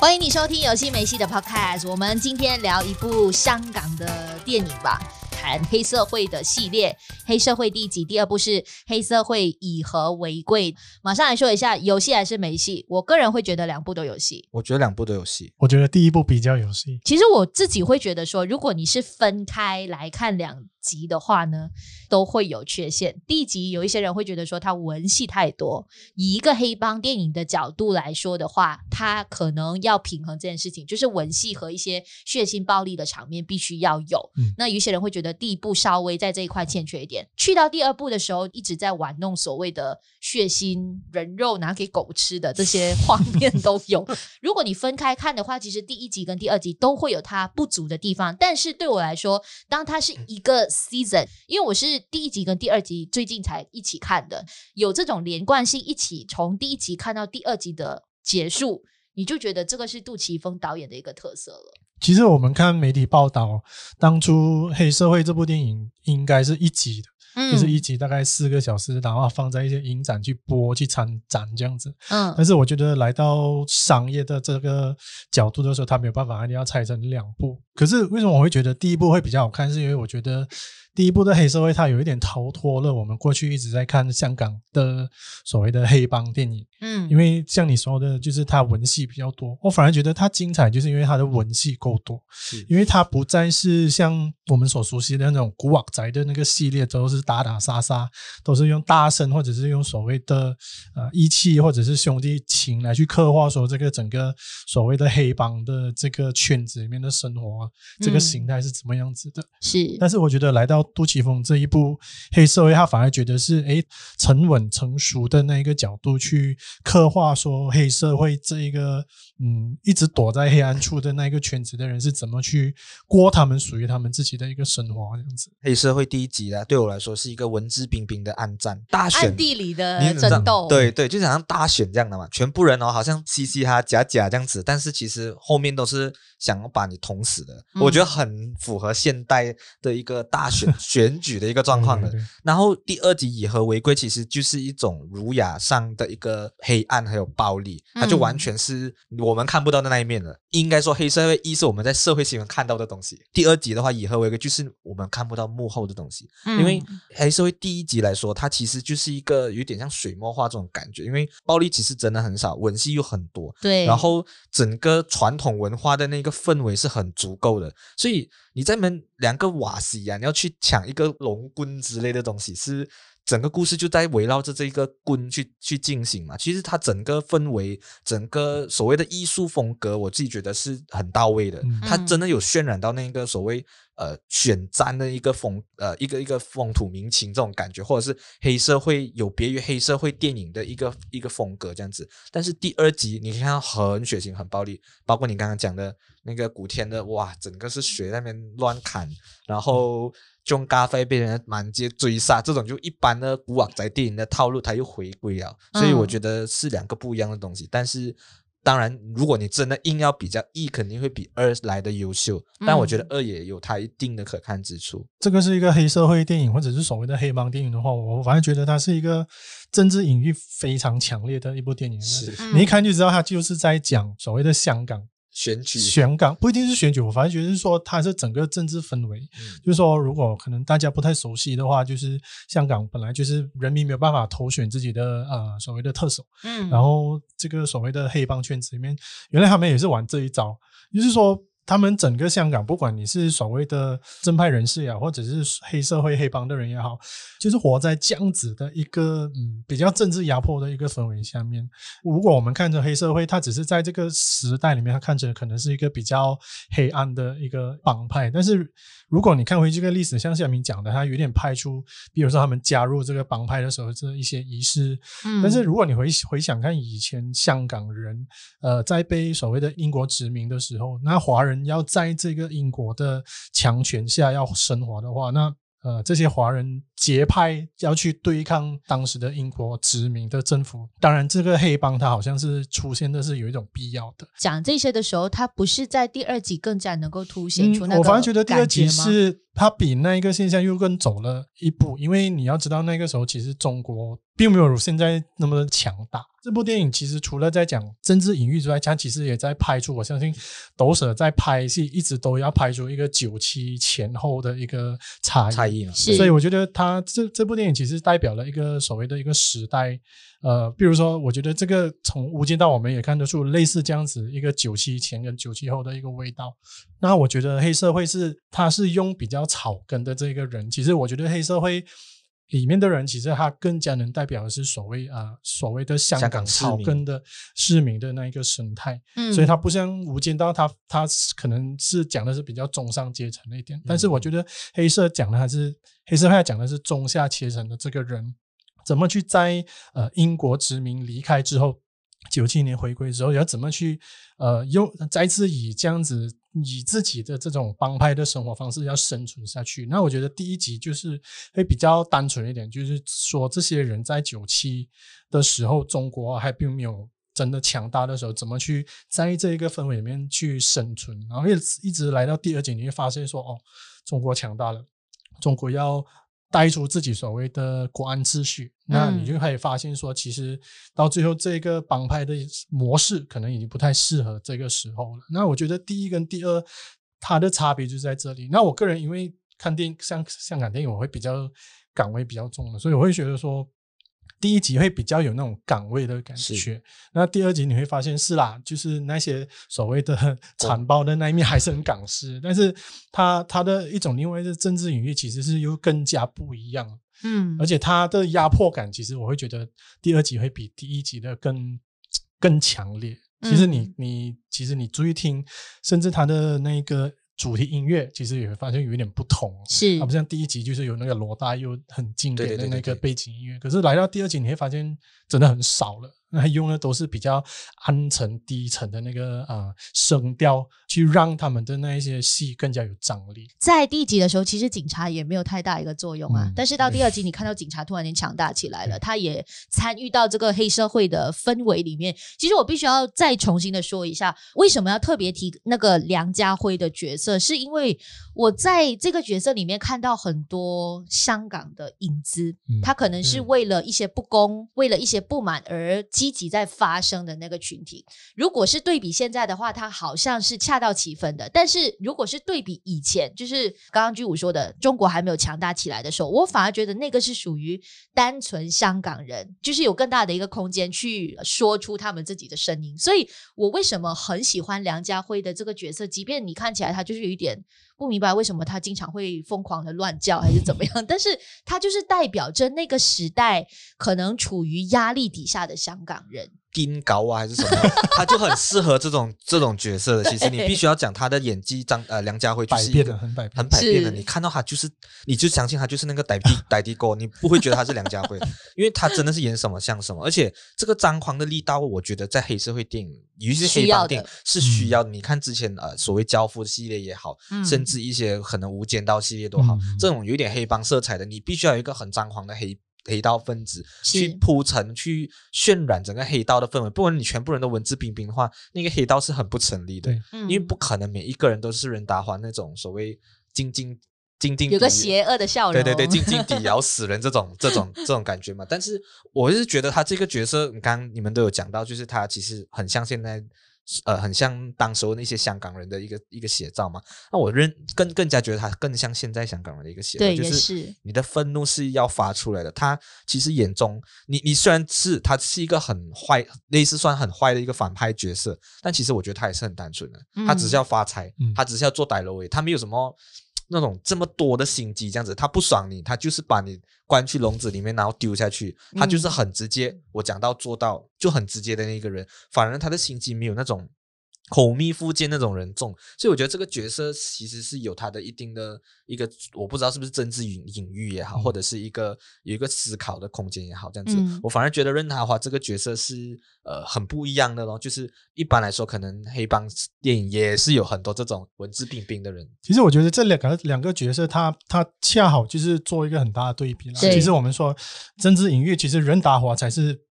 欢迎你收听《有戏没戏》的 Podcast。我们今天聊一部香港的电影吧。谈黑社会的系列，黑社会第一集，第二部是黑社会以和为贵。马上来说一下，有戏还是没戏？我个人会觉得两部都有戏。我觉得两部都有戏。我觉得第一部比较有戏。其实我自己会觉得说，如果你是分开来看两集的话呢，都会有缺陷。第一集有一些人会觉得说，它文戏太多。以一个黑帮电影的角度来说的话，它可能要平衡这件事情，就是文戏和一些血腥暴力的场面必须要有。嗯，那有一些人会觉得。第一部稍微在这一块欠缺一点，去到第二部的时候，一直在玩弄所谓的血腥人肉拿给狗吃的这些画 面都有。如果你分开看的话，其实第一集跟第二集都会有它不足的地方。但是对我来说，当它是一个 season，因为我是第一集跟第二集最近才一起看的，有这种连贯性，一起从第一集看到第二集的结束，你就觉得这个是杜琪峰导演的一个特色了。其实我们看媒体报道，当初《黑社会》这部电影应该是一集的，嗯，就是一集大概四个小时，然后放在一些影展去播、去参展这样子。嗯，但是我觉得来到商业的这个角度的时候，他没有办法，一定要拆成两部。可是为什么我会觉得第一部会比较好看？是因为我觉得。第一部的黑社会，它有一点逃脱了我们过去一直在看香港的所谓的黑帮电影。嗯，因为像你说的，就是它文戏比较多，我反而觉得它精彩，就是因为它的文戏够多。是，因为它不再是像我们所熟悉的那种古惑仔的那个系列，都是打打杀杀，都是用大声或者是用所谓的呃义气或者是兄弟情来去刻画说这个整个所谓的黑帮的这个圈子里面的生活，这个形态是怎么样子的。是、嗯，但是我觉得来到杜琪峰这一部黑社会，他反而觉得是诶沉稳成熟的那一个角度去刻画说黑社会这一个嗯一直躲在黑暗处的那一个圈子的人是怎么去过他们属于他们自己的一个生活这样子。黑社会第一集呢，对我来说是一个文质彬彬的暗战大选，暗地里的争斗，对对，就好像大选这样的嘛，全部人哦好像嘻嘻哈假假这样子，但是其实后面都是想要把你捅死的，嗯、我觉得很符合现代的一个大选。选举的一个状况的，然后第二集以和为贵，其实就是一种儒雅上的一个黑暗还有暴力，它就完全是我们看不到的那一面了。应该说黑社会一是我们在社会新闻看到的东西，第二集的话以和为贵就是我们看不到幕后的东西。因为黑社会第一集来说，它其实就是一个有点像水墨画这种感觉，因为暴力其实真的很少，文戏又很多，对，然后整个传统文化的那个氛围是很足够的，所以。你在门两个瓦西呀、你要去抢一个龙棍之类的东西，是整个故事就在围绕着这一个棍去去进行嘛。其实它整个氛围，整个所谓的艺术风格，我自己觉得是很到位的。它真的有渲染到那个所谓。呃，选战的一个风，呃，一个一个风土民情这种感觉，或者是黑社会有别于黑社会电影的一个一个风格这样子。但是第二集你看到很血腥、很暴力，包括你刚刚讲的那个古天乐，哇，整个是血在那边乱砍，然后钟嘉辉被人满街追杀，这种就一般的古惑仔电影的套路，他又回归了。所以我觉得是两个不一样的东西，嗯、但是。当然，如果你真的硬要比较，一肯定会比二来的优秀。但我觉得二也有它一定的可看之处。嗯。这个是一个黑社会电影，或者是所谓的黑帮电影的话，我反而觉得它是一个政治隐喻非常强烈的一部电影。是，你一看就知道它就是在讲所谓的香港。选举，选港不一定是选举，我反正觉得是说它是整个政治氛围，嗯、就是说如果可能大家不太熟悉的话，就是香港本来就是人民没有办法投选自己的呃所谓的特首，嗯，然后这个所谓的黑帮圈子里面，原来他们也是玩这一招，就是说。他们整个香港，不管你是所谓的正派人士呀，或者是黑社会黑帮的人也好，就是活在这样子的一个嗯比较政治压迫的一个氛围下面。如果我们看着黑社会，它只是在这个时代里面，它看着可能是一个比较黑暗的一个帮派，但是。如果你看回这个历史，像夏明讲的，他有点派出，比如说他们加入这个帮派的时候，这一些仪式。嗯，但是如果你回回想看以前香港人，呃，在被所谓的英国殖民的时候，那华人要在这个英国的强权下要生活的话，那。呃，这些华人结派要去对抗当时的英国殖民的政府，当然这个黑帮它好像是出现的是有一种必要的。讲这些的时候，它不是在第二集更加能够凸显出那个、嗯、我反而觉得第二集是它比那一个现象又更走了一步，因为你要知道那个时候其实中国并没有现在那么强大。这部电影其实除了在讲政治隐喻之外，它其实也在拍出，我相信斗舍在拍戏一直都要拍出一个九七前后的一个差异。差异嘛，所以我觉得它这这部电影其实代表了一个所谓的一个时代。呃，比如说，我觉得这个从《无间道》我们也看得出类似这样子一个九七前跟九七后的一个味道。那我觉得黑社会是它是用比较草根的这个人，其实我觉得黑社会。里面的人其实他更加能代表的是所谓啊、呃、所谓的香港草根的市民的那一个生态，嗯，所以他不像《无间道》他，他他可能是讲的是比较中上阶层那一点，但是我觉得黑色讲的还是黑色派讲的是中下阶层的这个人怎么去在呃英国殖民离开之后，九七年回归之后要怎么去呃用再次以这样子。以自己的这种帮派的生活方式要生存下去，那我觉得第一集就是会比较单纯一点，就是说这些人在九七的时候，中国还并没有真的强大的时候，怎么去在这一个氛围里面去生存，然后一直一直来到第二集，你会发现说，哦，中国强大了，中国要。带出自己所谓的国安秩序，那你就可以发现说，其实到最后这个帮派的模式可能已经不太适合这个时候了。那我觉得第一跟第二它的差别就在这里。那我个人因为看电影，像香港电影，我会比较岗位比较重的，所以我会觉得说。第一集会比较有那种港味的感觉，那第二集你会发现是啦，就是那些所谓的 残暴的那一面还是很港式，但是它它的一种另外的政治隐喻其实是又更加不一样，嗯，而且它的压迫感其实我会觉得第二集会比第一集的更更强烈。其实你你其实你注意听，甚至它的那个。主题音乐其实也会发现有一点不同，是，它不像第一集就是有那个罗大佑很经典的那个背景音乐，可是来到第二集你会发现真的很少了。那用的都是比较暗沉低沉的那个啊声调，去让他们的那一些戏更加有张力。在第一集的时候，其实警察也没有太大一个作用啊。嗯、但是到第二集，你看到警察突然间强大起来了，他也参与到这个黑社会的氛围里面。其实我必须要再重新的说一下，为什么要特别提那个梁家辉的角色，是因为我在这个角色里面看到很多香港的影子。嗯、他可能是为了一些不公，嗯、为了一些不满而。积极在发生的那个群体，如果是对比现在的话，它好像是恰到其分的。但是如果是对比以前，就是刚刚居武说的，中国还没有强大起来的时候，我反而觉得那个是属于单纯香港人，就是有更大的一个空间去说出他们自己的声音。所以我为什么很喜欢梁家辉的这个角色，即便你看起来他就是有一点。不明白为什么他经常会疯狂的乱叫还是怎么样，但是他就是代表着那个时代可能处于压力底下的香港人。金高啊，还是什么？他就很适合这种 这种角色的。其实你必须要讲他的演技，张呃梁家辉就是一个很百很百变的。你看到他就是，你就相信他就是那个呆 地呆地哥，你不会觉得他是梁家辉，因为他真的是演什么像什么。而且这个张狂的力道，我觉得在黑社会电影，尤其是黑帮电影是需要的。你看之前呃所谓教父系列也好，甚至一些可能无间道系列都好，这种有点黑帮色彩的，你必须要有一个很张狂的黑。黑道分子去铺陈、去渲染整个黑道的氛围，不然你全部人都文质彬彬的话，那个黑道是很不成立的。嗯、因为不可能每一个人都是任达华那种所谓静静静静有个邪恶的笑容，对对对，精精底咬死人这种这种这种感觉嘛。但是我是觉得他这个角色，你刚刚你们都有讲到，就是他其实很像现在。呃，很像当时候那些香港人的一个一个写照嘛。那我认更更加觉得他更像现在香港人的一个写照，就是你的愤怒是要发出来的。他其实眼中，你你虽然是他是一个很坏，类似算很坏的一个反派角色，但其实我觉得他也是很单纯的。他只是要发财，嗯、他只是要做歹楼，他没有什么。那种这么多的心机，这样子，他不爽你，他就是把你关去笼子里面，然后丢下去，他就是很直接，嗯、我讲到做到，就很直接的那个人，反而他的心机没有那种。口蜜腹剑那种人重，所以我觉得这个角色其实是有他的一定的一个，我不知道是不是政治隐隐喻也好，嗯、或者是一个有一个思考的空间也好，这样子，嗯、我反而觉得任达华这个角色是呃很不一样的咯。就是一般来说，可能黑帮电影也是有很多这种文质彬彬的人。其实我觉得这两个两个角色他，他他恰好就是做一个很大的对比了。其实我们说政治隐喻，其实任达华才是。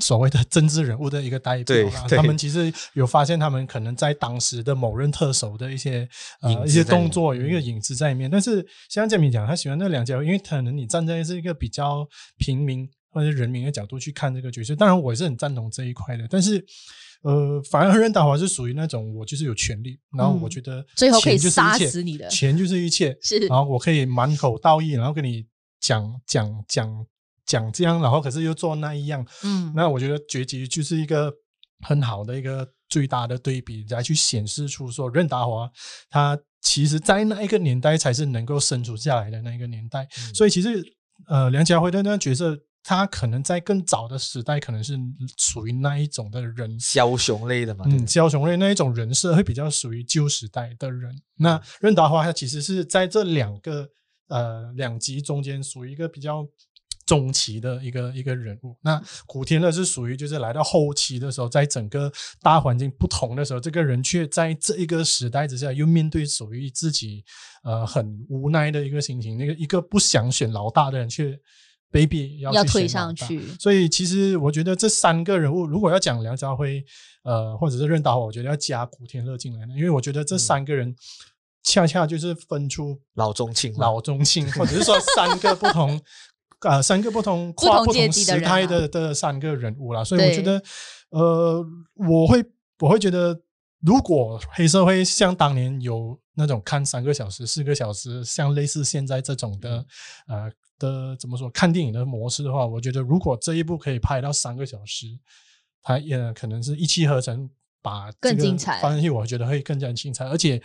所谓的政治人物的一个代表，他们其实有发现，他们可能在当时的某任特首的一些呃一些动作有一个影子在里面。但是像建明讲，他喜欢那两家，因为可能你站在是一个比较平民。或者人民的角度去看这个角色。当然，我也是很赞同这一块的。但是，呃，反而任达华是属于那种我就是有权利，然后我觉得最后可以杀死你的钱就是一切，是，然后我可以满口道义，然后跟你讲讲讲讲这样，然后可是又做那一样，嗯，那我觉得结局就是一个很好的一个最大的对比，来去显示出说任达华他。其实，在那一个年代，才是能够生存下来的那一个年代。嗯、所以，其实，呃，梁家辉的那个角色，他可能在更早的时代，可能是属于那一种的人，枭雄类的嘛。嗯，枭雄类那一种人设，会比较属于旧时代的人。嗯、那任达华，他其实是在这两个呃两极中间，属于一个比较。中期的一个一个人物，那古天乐是属于就是来到后期的时候，在整个大环境不同的时候，这个人却在这一个时代之下，又面对属于自己呃很无奈的一个心情。那个一个不想选老大的人，却被逼要去选老大，要推上去。所以其实我觉得这三个人物，如果要讲梁家辉，呃，或者是任达华，我觉得要加古天乐进来呢，因为我觉得这三个人恰恰就是分出老中青、老中青，或者是说三个不同。啊，三个不同跨不同时代的的三个人物啦，所以我觉得，呃，我会我会觉得，如果黑社会像当年有那种看三个小时、四个小时，像类似现在这种的，呃的怎么说看电影的模式的话，我觉得如果这一部可以拍到三个小时，它也可能是一气呵成，把更精彩放进去，我觉得会更加精彩，而且。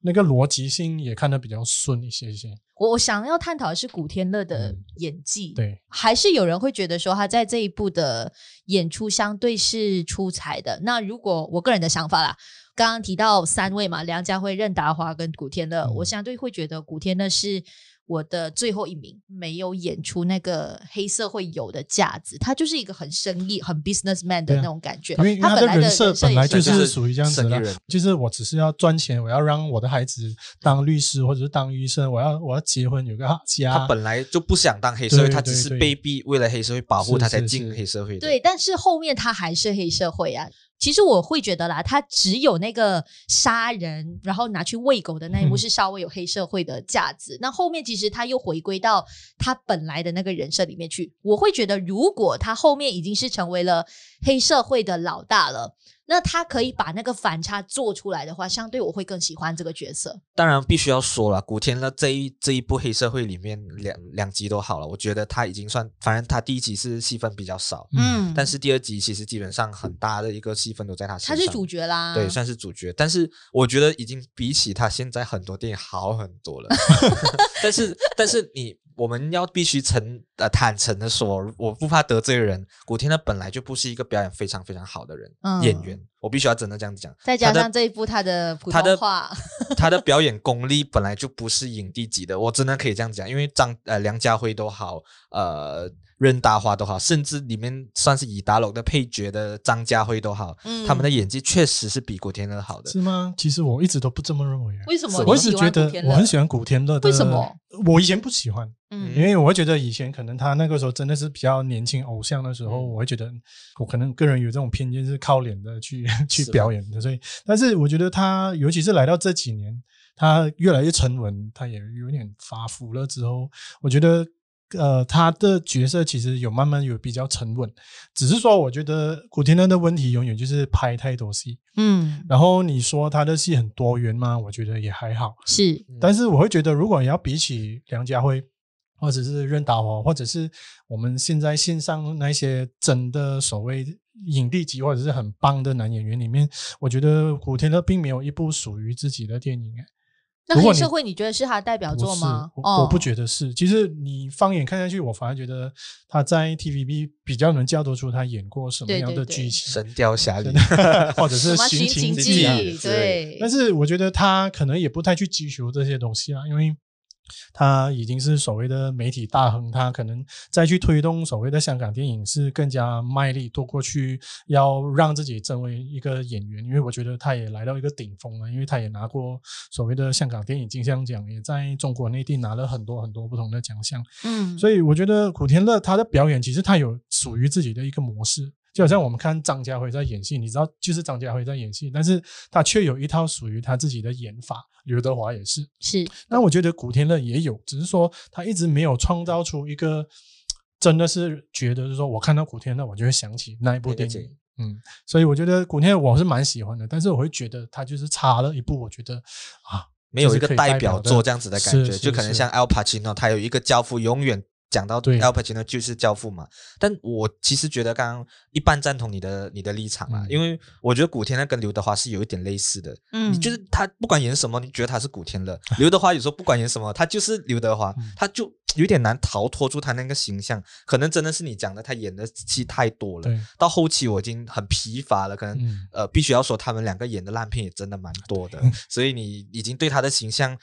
那个逻辑性也看得比较顺一些些。我我想要探讨的是古天乐的演技，嗯、对，还是有人会觉得说他在这一部的演出相对是出彩的。那如果我个人的想法啦，刚刚提到三位嘛，梁家辉、任达华跟古天乐，嗯、我相对会觉得古天乐是。我的最后一名没有演出那个黑社会有的架子，他就是一个很生意、很 businessman 的那种感觉。因为他的人设本来就是属于这样子的，就是我只是要赚钱，我要让我的孩子当律师或者是当医生，我要我要结婚有个家。他本来就不想当黑社会，他只是被逼为了黑社会保护他才进黑社会。对，但是后面他还是黑社会啊。其实我会觉得啦，他只有那个杀人，然后拿去喂狗的那一幕是稍微有黑社会的架子。嗯、那后面其实他又回归到他本来的那个人设里面去。我会觉得，如果他后面已经是成为了黑社会的老大了。那他可以把那个反差做出来的话，相对我会更喜欢这个角色。当然，必须要说了，古天乐这一这一部黑社会里面两两集都好了，我觉得他已经算，反正他第一集是戏份比较少，嗯，但是第二集其实基本上很大的一个戏份都在他身上，他是主角啦，对，算是主角。但是我觉得已经比起他现在很多电影好很多了。但是，但是你。我们要必须诚呃坦诚的说，我不怕得罪人。古天乐本来就不是一个表演非常非常好的人，嗯、演员，我必须要真的这样子讲。再加上这一部他的普通话，他的，他的表演功力本来就不是影帝级的，我真的可以这样讲。因为张呃梁家辉都好，呃。任达华都好，甚至里面算是以达龙的配角的张家辉都好，嗯，他们的演技确实是比古天乐好的。是吗？其实我一直都不这么认为。为什么？我一直觉得我很喜欢古天乐的。为什么？我以前不喜欢，嗯，因为我会觉得以前可能他那个时候真的是比较年轻偶像的时候，嗯、我会觉得我可能个人有这种偏见，是靠脸的去 去表演的。所以，但是我觉得他，尤其是来到这几年，他越来越沉稳，他也有点发福了之后，我觉得。呃，他的角色其实有慢慢有比较沉稳，只是说我觉得古天乐的问题永远就是拍太多戏，嗯，然后你说他的戏很多元吗？我觉得也还好，是，但是我会觉得如果你要比起梁家辉，或者是任达华，或者是我们现在线上那些真的所谓影帝级或者是很棒的男演员里面，我觉得古天乐并没有一部属于自己的电影。那黑社会你觉得是他的代表作吗？我，我不觉得是。其实你放眼看下去，我反而觉得他在 TVB 比较能叫得出他演过什么样的剧情，对对对，《神雕侠侣》或者是《寻秦记》。对，但是我觉得他可能也不太去追求这些东西啊，因为。他已经是所谓的媒体大亨，他可能再去推动所谓的香港电影是更加卖力，多过去要让自己成为一个演员。因为我觉得他也来到一个顶峰了，因为他也拿过所谓的香港电影金像奖，也在中国内地拿了很多很多不同的奖项。嗯，所以我觉得古天乐他的表演其实他有属于自己的一个模式。就好像我们看张家辉在演戏，你知道，就是张家辉在演戏，但是他却有一套属于他自己的演法。刘德华也是，是。那我觉得古天乐也有，只是说他一直没有创造出一个真的是觉得，就是说我看到古天乐，我就会想起那一部电影。嗯，所以我觉得古天乐我是蛮喜欢的，但是我会觉得他就是差了一部，我觉得啊，没有一个代表作这样子的感觉，就可能像 Al Pacino，他有一个教父，永远。讲到 Al Pacino 就是教父嘛，但我其实觉得刚刚一半赞同你的你的立场啊，嗯、因为我觉得古天乐跟刘德华是有一点类似的，嗯，你就是他不管演什么，你觉得他是古天乐，刘德华有时候不管演什么，他就是刘德华，嗯、他就有点难逃脱出他那个形象，可能真的是你讲的，他演的戏太多了，到后期我已经很疲乏了，可能、嗯、呃必须要说他们两个演的烂片也真的蛮多的，嗯、所以你已经对他的形象。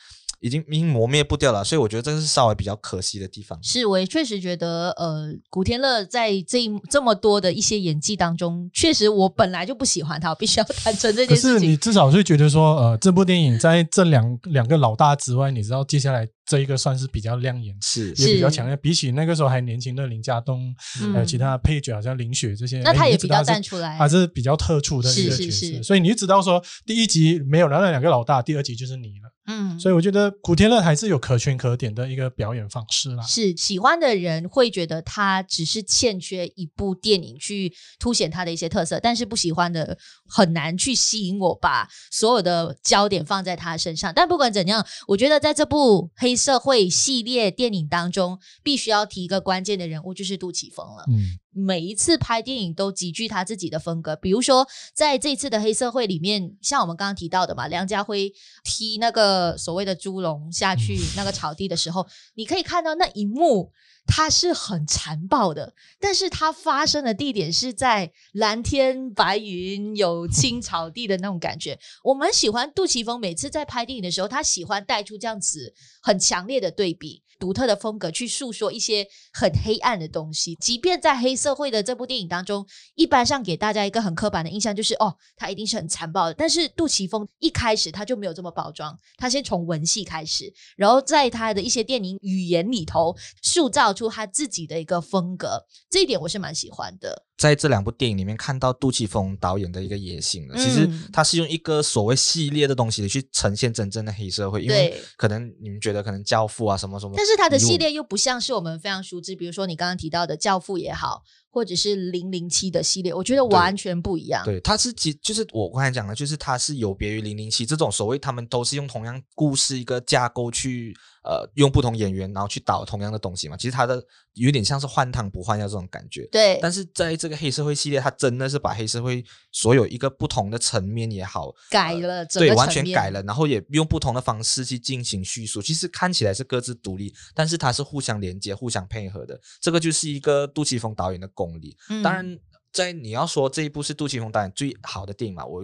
已经已经磨灭不掉了，所以我觉得这是稍微比较可惜的地方。是，我也确实觉得，呃，古天乐在这一这么多的一些演技当中，确实我本来就不喜欢他，我必须要 坦诚这件事情。可是你至少是觉得说，呃，这部电影在这两两个老大之外，你知道接下来。这一个算是比较亮眼，是也比较强烈。比起那个时候还年轻的林家栋，还有其他配角，好像林雪这些，那他也比较站出来，还是比较特殊的一个角色。所以你就知道说，第一集没有了那两个老大，第二集就是你了。嗯，所以我觉得古天乐还是有可圈可点的一个表演方式啦。是喜欢的人会觉得他只是欠缺一部电影去凸显他的一些特色，但是不喜欢的很难去吸引我，把所有的焦点放在他身上。但不管怎样，我觉得在这部黑。社会系列电影当中，必须要提一个关键的人物，就是杜琪峰了。嗯，每一次拍电影都极具他自己的风格。比如说，在这次的黑社会里面，像我们刚刚提到的嘛，梁家辉踢那个所谓的猪笼下去那个草地的时候，嗯、你可以看到那一幕。它是很残暴的，但是它发生的地点是在蓝天白云、有青草地的那种感觉。我们喜欢杜琪峰，每次在拍电影的时候，他喜欢带出这样子很强烈的对比。独特的风格去诉说一些很黑暗的东西，即便在黑社会的这部电影当中，一般上给大家一个很刻板的印象就是哦，他一定是很残暴的。但是杜琪峰一开始他就没有这么包装，他先从文戏开始，然后在他的一些电影语言里头塑造出他自己的一个风格，这一点我是蛮喜欢的。在这两部电影里面看到杜琪峰导演的一个野心了。其实他是用一个所谓系列的东西去呈现真正的黑社会，因为可能你们觉得可能教父啊什么什么，但是他的系列又不像是我们非常熟知，比如说你刚刚提到的教父也好，或者是零零七的系列，我觉得完全不一样。对，他是其就是我刚才讲的，就是他是有别于零零七这种所谓他们都是用同样故事一个架构去。呃，用不同演员，然后去导同样的东西嘛，其实他的有点像是换汤不换药这种感觉。对。但是在这个黑社会系列，它真的是把黑社会所有一个不同的层面也好，改了，呃、对，完全改了，然后也用不同的方式去进行叙述。其实看起来是各自独立，但是它是互相连接、互相配合的。这个就是一个杜琪峰导演的功力。嗯、当然，在你要说这一部是杜琪峰导演最好的电影嘛，我。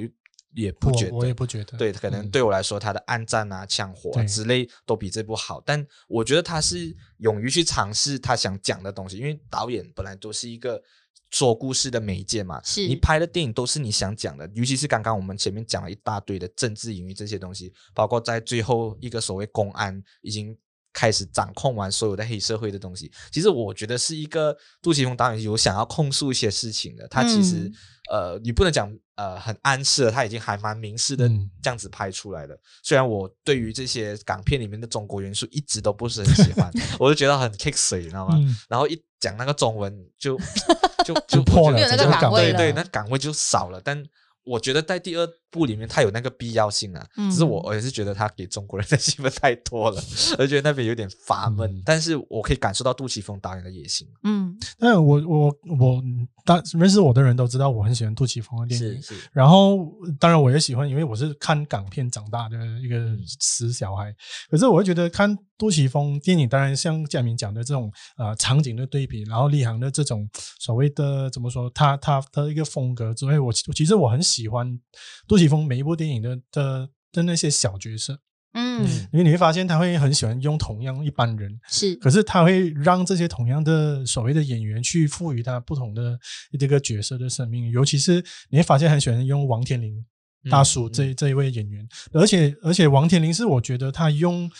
也不觉得，我也不觉得。对，可能对我来说，他的暗战啊、枪火啊之类都比这部好。但我觉得他是勇于去尝试他想讲的东西，因为导演本来都是一个说故事的媒介嘛。是你拍的电影都是你想讲的，尤其是刚刚我们前面讲了一大堆的政治隐喻这些东西，包括在最后一个所谓公安已经开始掌控完所有的黑社会的东西。其实我觉得是一个杜琪峰导演有想要控诉一些事情的。他其实、嗯、呃，你不能讲。呃，很暗示了，他已经还蛮明示的这样子拍出来了。嗯、虽然我对于这些港片里面的中国元素一直都不是很喜欢，我就觉得很 kick 水，你知道吗？嗯、然后一讲那个中文就 就就，破了，没有那个港味了，对对，那岗位就少了。但我觉得在第二部里面，它有那个必要性啊。嗯、只是我我也是觉得他给中国人的戏份太多了，我觉得那边有点乏闷。嗯、但是我可以感受到杜琪峰导演的野心。嗯，但我我我。当认识我的人都知道我很喜欢杜琪峰的电影，是是。然后当然我也喜欢，因为我是看港片长大的一个死小孩。可是我会觉得看杜琪峰电影，当然像佳明讲的这种呃场景的对比，然后立行的这种所谓的怎么说，他他的一个风格之外，我其实我很喜欢杜琪峰每一部电影的的的那些小角色。嗯，因为你会发现他会很喜欢用同样一般人，是，可是他会让这些同样的所谓的演员去赋予他不同的这个角色的生命，尤其是你会发现很喜欢用王天林大叔这、嗯、这一位演员，而且而且王天林是我觉得他用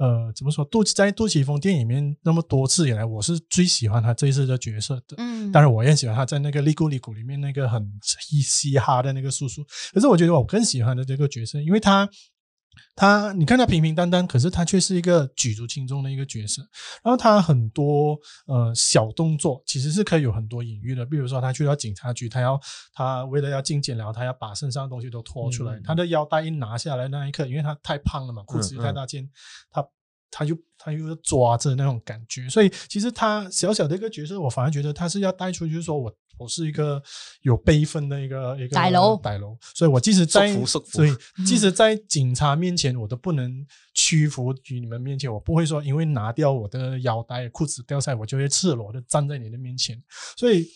呃怎么说杜在杜琪峰电影里面那么多次以来，我是最喜欢他这一次的角色的，嗯，当然我也喜欢他在那个利古利古里面那个很嘻嘻哈的那个叔叔，可是我觉得我更喜欢的这个角色，因为他。他，你看他平平淡淡，可是他却是一个举足轻重的一个角色。然后他很多呃小动作，其实是可以有很多隐喻的。比如说，他去到警察局，他要他为了要进检寮，他要把身上的东西都脱出来。嗯、他的腰带一拿下来那一刻，因为他太胖了嘛，裤子又太大件，嗯嗯、他他就他又抓着那种感觉。所以其实他小小的一个角色，我反而觉得他是要带出，就是说我。我是一个有辈分的一个一个歹楼歹楼，所以我即使在所以即使在警察面前，我都不能屈服于你们面前。我不会说因为拿掉我的腰带、裤子掉下来，我就会赤裸的站在你的面前。所以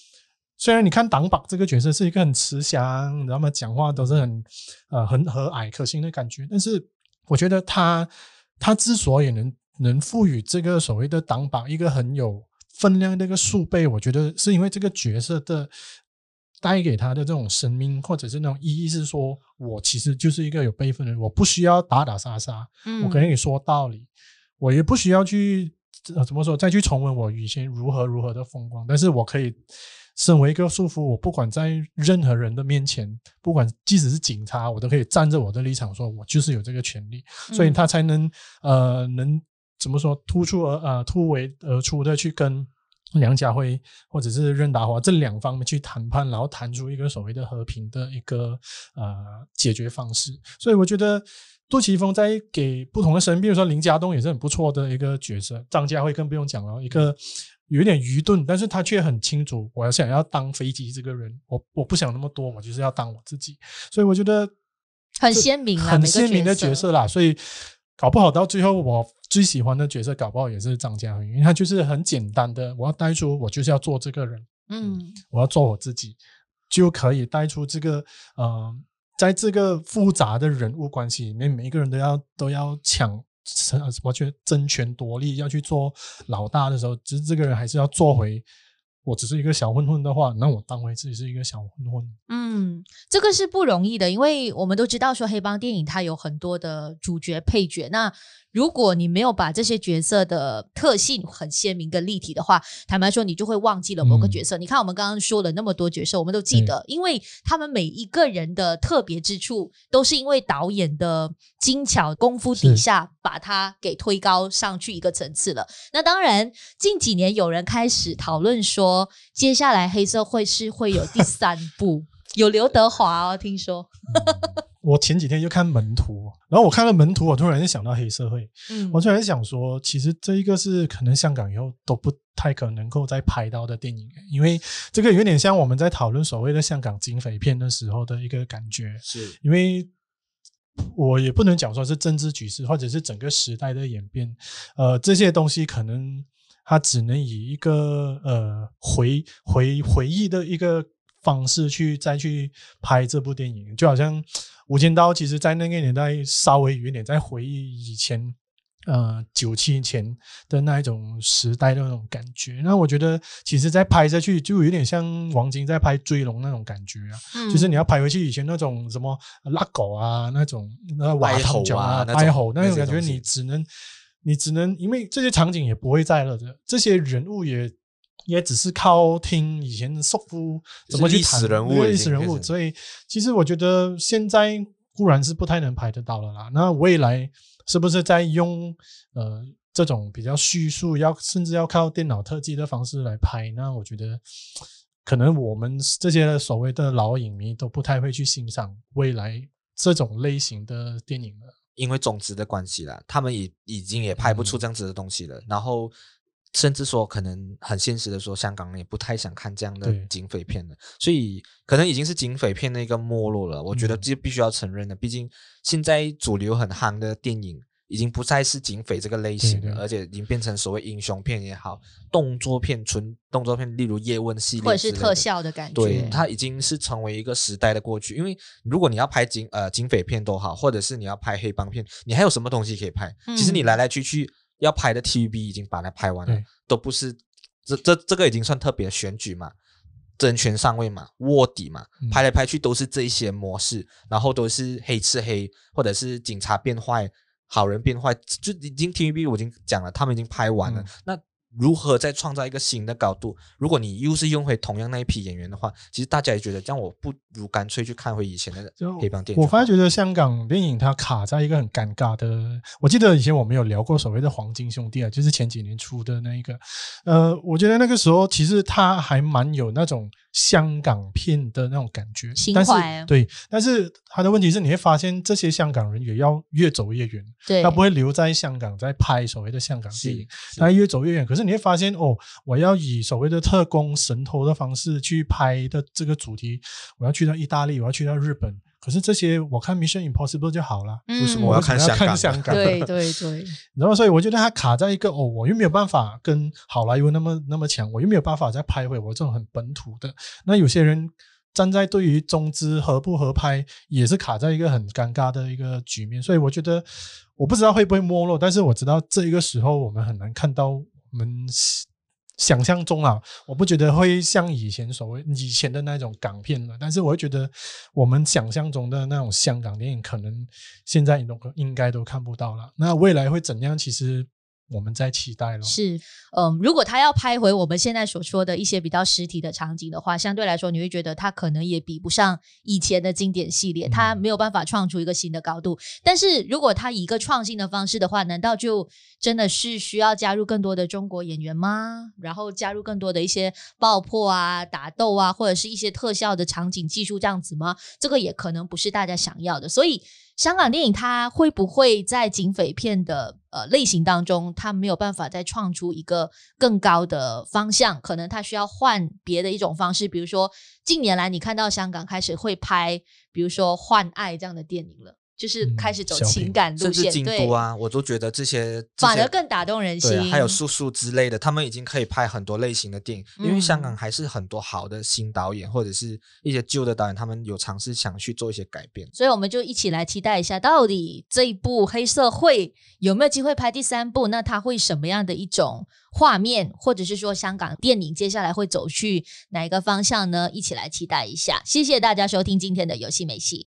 虽然你看党绑这个角色是一个很慈祥，然后讲话都是很呃很和蔼可亲的感觉，但是我觉得他他之所以能能赋予这个所谓的党绑一个很有。分量的一个数倍，我觉得是因为这个角色的带给他的这种生命，或者是那种意义，是说我其实就是一个有辈分的人，我不需要打打杀杀，嗯，我跟你说道理，我也不需要去怎么说再去重温我以前如何如何的风光，但是我可以身为一个束缚，我不管在任何人的面前，不管即使是警察，我都可以站着我的立场，说我就是有这个权利，所以他才能呃能。怎么说突出而呃突围而出的去跟梁家辉或者是任达华这两方面去谈判，然后谈出一个所谓的和平的一个呃解决方式。所以我觉得杜琪峰在给不同的神，比如说林家栋也是很不错的一个角色，张家辉更不用讲了，一个有点愚钝，但是他却很清楚，我要想要当飞机这个人，我我不想那么多，我就是要当我自己。所以我觉得很鲜明啊，很鲜明的角色啦。所以搞不好到最后我。最喜欢的角色，搞不好也是张家辉，因为他就是很简单的，我要带出我就是要做这个人，嗯，我要做我自己，就可以带出这个，呃，在这个复杂的人物关系里面，每一个人都要都要抢，什么去争权夺利，要去做老大的时候，其实这个人还是要做回。我只是一个小混混的话，那我当回自己是一个小混混。嗯，这个是不容易的，因为我们都知道说黑帮电影它有很多的主角配角。那如果你没有把这些角色的特性很鲜明跟立体的话，坦白说，你就会忘记了某个角色。嗯、你看我们刚刚说了那么多角色，我们都记得，因为他们每一个人的特别之处，都是因为导演的精巧功夫底下，把它给推高上去一个层次了。那当然，近几年有人开始讨论说。接下来黑社会是会有第三部，有刘德华哦，听说。嗯、我前几天就看门徒，然后我看了门徒，我突然就想到黑社会。嗯，我突然想说，其实这一个是可能香港以后都不太可能够再拍到的电影，因为这个有点像我们在讨论所谓的香港警匪片的时候的一个感觉。是因为我也不能讲说是政治局势，或者是整个时代的演变，呃，这些东西可能。它只能以一个呃回回回忆的一个方式去再去拍这部电影，就好像《无间道》，其实在那个年代稍微有一点在回忆以前呃九七前的那一种时代的那种感觉。那我觉得，其实再拍下去就有点像王晶在拍《追龙》那种感觉啊，嗯、就是你要拍回去以前那种什么拉狗啊那种那瓦头啊、哀吼那种感觉，你只能。你只能因为这些场景也不会在了的，这些人物也也只是靠听以前的叔父怎么去谈历史人物，历史人物。所以其实我觉得现在固然是不太能拍得到了啦。那未来是不是在用呃这种比较叙述，要甚至要靠电脑特技的方式来拍？那我觉得可能我们这些所谓的老影迷都不太会去欣赏未来这种类型的电影了。因为种子的关系啦，他们也已经也拍不出这样子的东西了。嗯、然后甚至说，可能很现实的说，香港人也不太想看这样的警匪片了。所以可能已经是警匪片的一个没落了。我觉得这必须要承认的，嗯、毕竟现在主流很夯的电影。已经不再是警匪这个类型了，对对，而且已经变成所谓英雄片也好，动作片、纯动作片，例如叶问系列，或者是特效的感觉。对，它已经是成为一个时代的过去。因为如果你要拍警呃警匪片都好，或者是你要拍黑帮片，你还有什么东西可以拍？嗯、其实你来来去去要拍的 TVB 已经把它拍完了，都不是这这这个已经算特别的选举嘛，争权上位嘛，卧底嘛，拍来拍去都是这一些模式，嗯、然后都是黑吃黑，或者是警察变坏。好人变坏，就已经 TVB 我已经讲了，他们已经拍完了。嗯、那如何再创造一个新的高度？如果你又是用回同样那一批演员的话，其实大家也觉得，这样我不如干脆去看回以前的黑帮电影。我反而觉得香港电影它卡在一个很尴尬的。我记得以前我们有聊过所谓的黄金兄弟啊，就是前几年出的那一个。呃，我觉得那个时候其实它还蛮有那种香港片的那种感觉，但是对，但是他的问题是，你会发现这些香港人也要越走越远，对，他不会留在香港再拍所谓的香港电影，他越走越远。可是你会发现，哦，我要以所谓的特工神偷的方式去拍的这个主题，我要去到意大利，我要去到日本。可是这些我看 Mission Impossible 就好了，为什么我要看香港？香港对对对，然后所以我觉得它卡在一个哦，我又没有办法跟好莱坞那么那么强，我又没有办法再拍回我这种很本土的。那有些人站在对于中资合不合拍，也是卡在一个很尴尬的一个局面。所以我觉得我不知道会不会没落，但是我知道这一个时候我们很难看到我们。想象中啊，我不觉得会像以前所谓以前的那种港片了，但是我会觉得我们想象中的那种香港电影，可能现在都应该都看不到了。那未来会怎样？其实。我们在期待了。是，嗯，如果他要拍回我们现在所说的一些比较实体的场景的话，相对来说，你会觉得他可能也比不上以前的经典系列，他没有办法创出一个新的高度。但是如果他以一个创新的方式的话，难道就真的是需要加入更多的中国演员吗？然后加入更多的一些爆破啊、打斗啊，或者是一些特效的场景技术这样子吗？这个也可能不是大家想要的，所以。香港电影它会不会在警匪片的呃类型当中，它没有办法再创出一个更高的方向？可能它需要换别的一种方式，比如说近年来你看到香港开始会拍，比如说《换爱》这样的电影了。就是开始走情感路线，甚至京都啊，我都觉得这些，这些反而更打动人心。还有叔叔之类的，他们已经可以拍很多类型的电影，嗯、因为香港还是很多好的新导演或者是一些旧的导演，他们有尝试想去做一些改变。所以我们就一起来期待一下，到底这一部黑社会有没有机会拍第三部？那它会什么样的一种画面，或者是说香港电影接下来会走去哪一个方向呢？一起来期待一下。谢谢大家收听今天的游戏美戏。